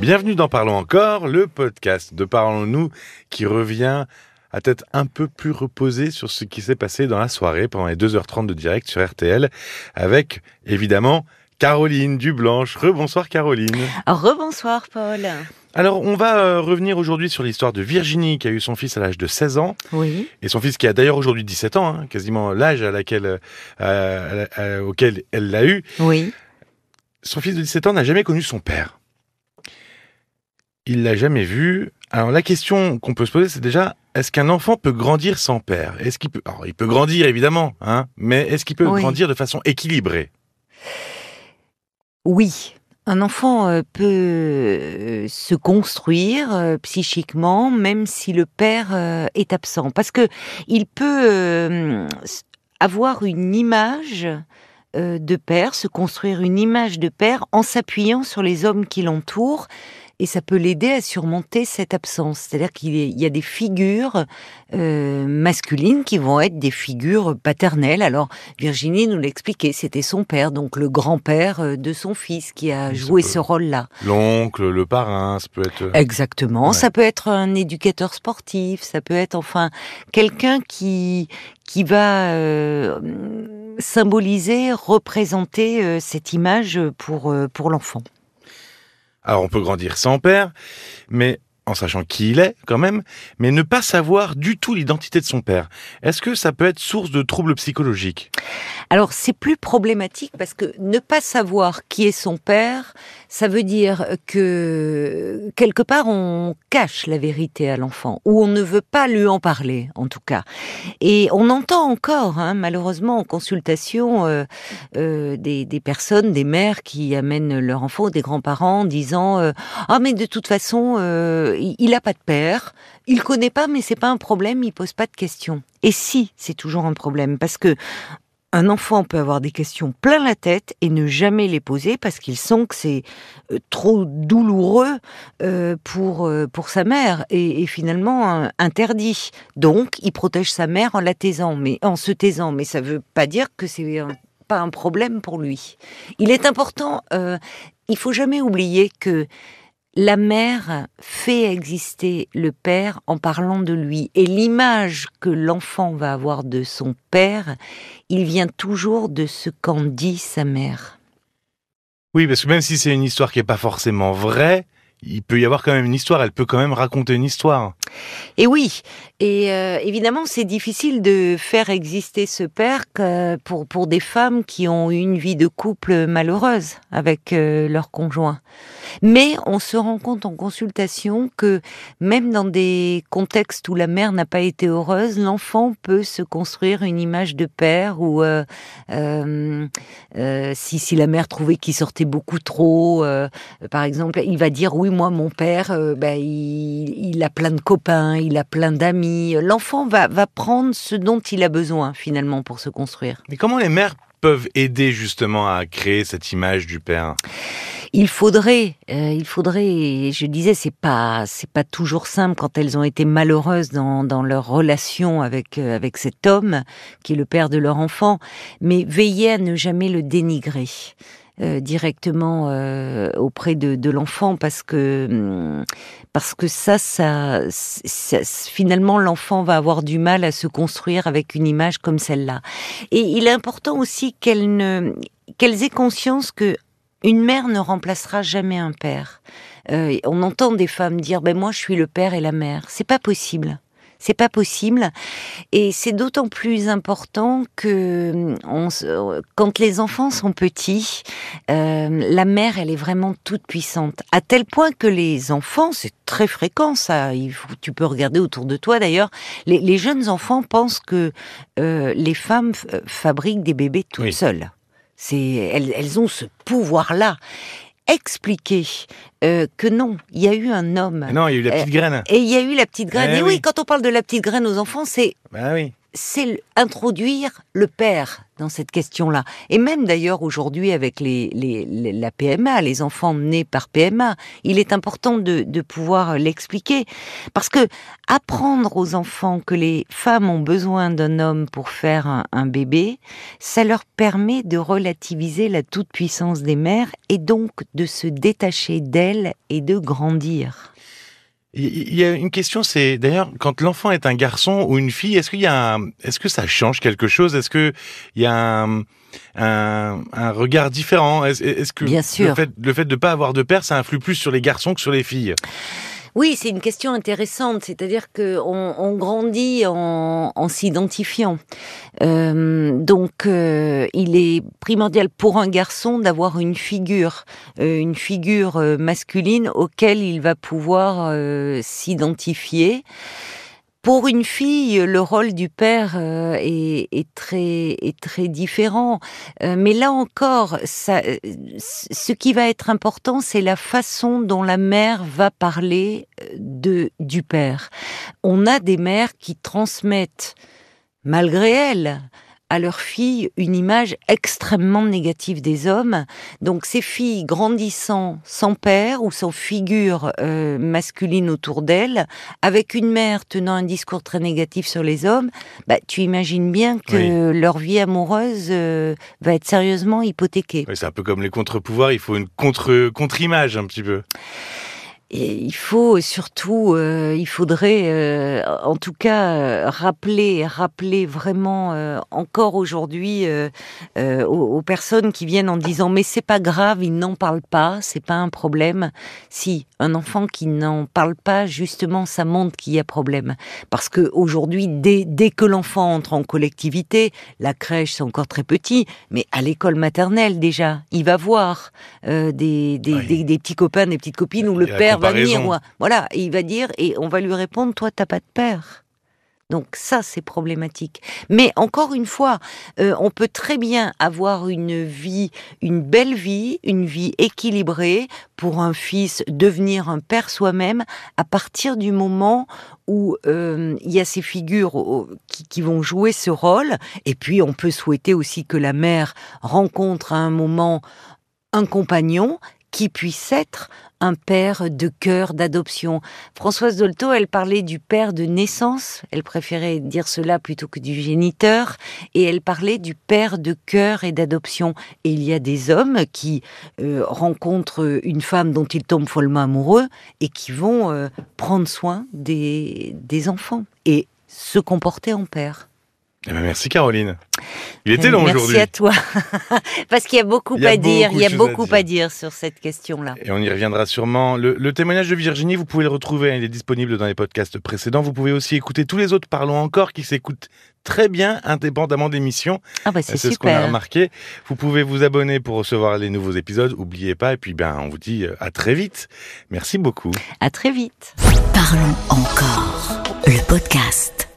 Bienvenue dans Parlons encore, le podcast de Parlons-nous qui revient à tête un peu plus reposé sur ce qui s'est passé dans la soirée pendant les 2h30 de direct sur RTL avec évidemment Caroline Dublanche. Rebonsoir Caroline. Rebonsoir Paul. Alors, on va euh, revenir aujourd'hui sur l'histoire de Virginie qui a eu son fils à l'âge de 16 ans. Oui. Et son fils qui a d'ailleurs aujourd'hui 17 ans, hein, quasiment l'âge à laquelle, euh, à- à- auquel elle l'a eu. Oui. Son fils de 17 ans n'a jamais connu son père. Il l'a jamais vu. Alors la question qu'on peut se poser, c'est déjà, est-ce qu'un enfant peut grandir sans père? Est-ce qu'il peut Alors, il peut grandir évidemment, hein, mais est-ce qu'il peut Oui. grandir de façon équilibrée? Oui. Un enfant euh, peut euh, se construire euh, psychiquement même si le père est absent parce que il peut avoir une image de père, se construire une image de père en s'appuyant sur les hommes qui l'entourent et ça peut l'aider à surmonter cette absence. C'est-à-dire qu'il y a- des figures euh, masculines qui vont être des figures paternelles. Alors Virginie nous l'expliquait, c'était son père, donc le grand-père euh, de son fils qui a ça joué peut- ce rôle-là. L'oncle, le parrain, ça peut être... Exactement. Ouais. Ça peut être un éducateur sportif, ça peut être enfin quelqu'un qui qui va euh, symboliser, représenter euh, cette image pour euh, pour l'enfant. Alors on peut grandir sans père, mais en sachant qui il est quand même, mais ne pas savoir du tout l'identité de son père. Est-ce que ça peut être source de troubles psychologiques? Alors c'est plus problématique parce que ne pas savoir qui est son père, ça veut dire que quelque part on cache la vérité à l'enfant ou on ne veut pas lui en parler en tout cas. Et on entend encore hein, malheureusement en consultation euh, euh, des, personnes, des mères qui amènent leur enfant des grands-parents en disant euh, ah mais de toute façon il- il a pas de père, il connaît pas mais c'est pas un problème, il pose pas de questions. Et si c'est toujours un problème parce que un enfant peut avoir des questions plein la tête et ne jamais les poser parce qu'il sent que c'est euh, trop douloureux euh, pour euh, pour sa mère et, finalement interdit. Donc, il protège sa mère en la taisant, mais en se taisant. Mais ça veut pas dire que c'est pas un problème pour lui. Il est important. euh, il faut jamais oublier que la mère fait exister le père en parlant de lui. Et l'image que l'enfant va avoir de son père, il vient toujours de ce qu'en dit sa mère. Oui, parce que même si c'est une histoire qui est pas forcément vraie, il peut y avoir quand même une histoire, elle peut quand même raconter une histoire. Et oui, et euh, évidemment, c'est difficile de faire exister ce père que pour, pour des femmes qui ont eu une vie de couple malheureuse avec euh, leur conjoint. Mais on se rend compte en consultation que même dans des contextes où la mère n'a pas été heureuse, l'enfant peut se construire une image de père ou euh, euh, euh, si, si la mère trouvait qu'il sortait beaucoup trop, euh, par exemple, il va dire oui, moi, mon père, euh, ben, il, il a plein de copains, il a plein d'amis. L'enfant va, va prendre ce dont il a besoin finalement pour se construire. Mais comment les mères peuvent aider justement à créer cette image du père Il faudrait, euh, il faudrait. Je disais, c'est pas, c'est pas toujours simple quand elles ont été malheureuses dans, leur relation avec euh, avec cet homme qui est le père de leur enfant, mais veiller à ne jamais le dénigrer. Euh, directement euh, auprès de, de l'enfant parce que hum, parce que ça, ça, ça finalement l'enfant va avoir du mal à se construire avec une image comme celle-là et il est important aussi qu'elles ne qu'elles aient conscience que une mère ne remplacera jamais un père. Euh, on entend des femmes dire ben moi je suis le père et la mère. C'est pas possible. C'est pas possible. Et c'est d'autant plus important que on, se- quand les enfants sont petits, euh, la mère, elle est vraiment toute puissante. À tel point que les enfants, c'est très fréquent ça, il faut, tu peux regarder autour de toi d'ailleurs, les, les jeunes enfants pensent que euh, les femmes fabriquent des bébés toutes Oui. seules. C'est, elles, elles ont ce pouvoir-là. Expliquer euh, que non, il y a eu un homme. Non, il y a eu la petite graine. Et il y a eu la petite graine. Eh et oui, oui. quand on parle de la petite graine aux enfants, c'est Bah oui. C'est introduire le père dans cette question-là. Et même d'ailleurs aujourd'hui avec les, la PMA, les enfants nés par PMA, il est important de, pouvoir l'expliquer. Parce que apprendre aux enfants que les femmes ont besoin d'un homme pour faire un bébé, ça leur permet de relativiser la toute-puissance des mères et donc de se détacher d'elles et de grandir. Il y a une question, c'est d'ailleurs quand l'enfant est un garçon ou une fille, est-ce qu'il y a, est-ce que ça change quelque chose? Est-ce que il y a un, un, regard différent? Est-ce que Bien sûr. le fait, le fait de pas avoir de père, ça influe plus sur les garçons que sur les filles? Oui, c'est une question intéressante, c'est-à-dire que on, grandit en, s'identifiant. Euh, donc, euh, il est primordial pour un garçon d'avoir une figure, euh, une figure masculine auquel il va pouvoir s'identifier. Pour une fille, le rôle du père euh, est, très, est très différent. Euh, mais là encore, euh, ce qui va être important, c'est la façon dont la mère va parler de, du père. On a des mères qui transmettent, malgré elles, à leurs filles une image extrêmement négative des hommes. Donc ces filles grandissant sans père ou sans figure euh, masculine autour d'elles, avec une mère tenant un discours très négatif sur les hommes, bah, tu imagines bien que leur vie amoureuse euh, va être sérieusement hypothéquée. c'est un peu comme les contre-pouvoirs, il faut une contre contre-image un petit peu. Et il faut surtout, euh, il faudrait, euh, en tout cas, euh, rappeler, rappeler vraiment encore aujourd'hui aux, aux, personnes qui viennent en disant mais c'est pas grave, ils n'en parlent pas, c'est pas un problème. Si un enfant qui n'en parle pas, justement, ça montre qu'il y a problème, parce que aujourd'hui, dès, dès que l'enfant entre en collectivité, la crèche c'est encore très petit, mais à l'école maternelle déjà, il va voir des, des, des, des, petits copains, des petites copines où le père va venir, voilà, il va dire, et on va lui répondre, toi, t'as pas de père. Donc ça, c'est problématique. Mais encore une fois, euh, on peut très bien avoir une vie, une belle vie, une vie équilibrée pour un fils devenir un père soi-même à partir du moment où euh, il y a ces figures qui, qui, vont jouer ce rôle. Et puis, on peut souhaiter aussi que la mère rencontre à un moment un compagnon qui puisse être un père de cœur, d'adoption. Françoise Dolto, elle parlait du père de naissance, elle préférait dire cela plutôt que du géniteur, et elle parlait du père de cœur et d'adoption. Et il y a des hommes qui euh, rencontrent une femme dont ils tombent follement amoureux et qui vont euh, prendre soin des, des enfants et se comporter en père. Eh ben merci Caroline. Il était long aujourd'hui. Merci à toi. Parce qu'il y a beaucoup à dire. Il y a beaucoup à dire. sur cette question-là. Et on y reviendra sûrement. Le, témoignage de Virginie, vous pouvez le retrouver. Il est disponible dans les podcasts précédents. Vous pouvez aussi écouter tous les autres Parlons encore qui s'écoutent très bien, indépendamment d'émissions. Ah bah c'est C'est ce qu'on a remarqué. Vous pouvez vous abonner pour recevoir les nouveaux épisodes. N'oubliez pas. Et puis, ben, on vous dit euh, à très vite. Merci beaucoup. À très vite. Parlons encore. Le podcast.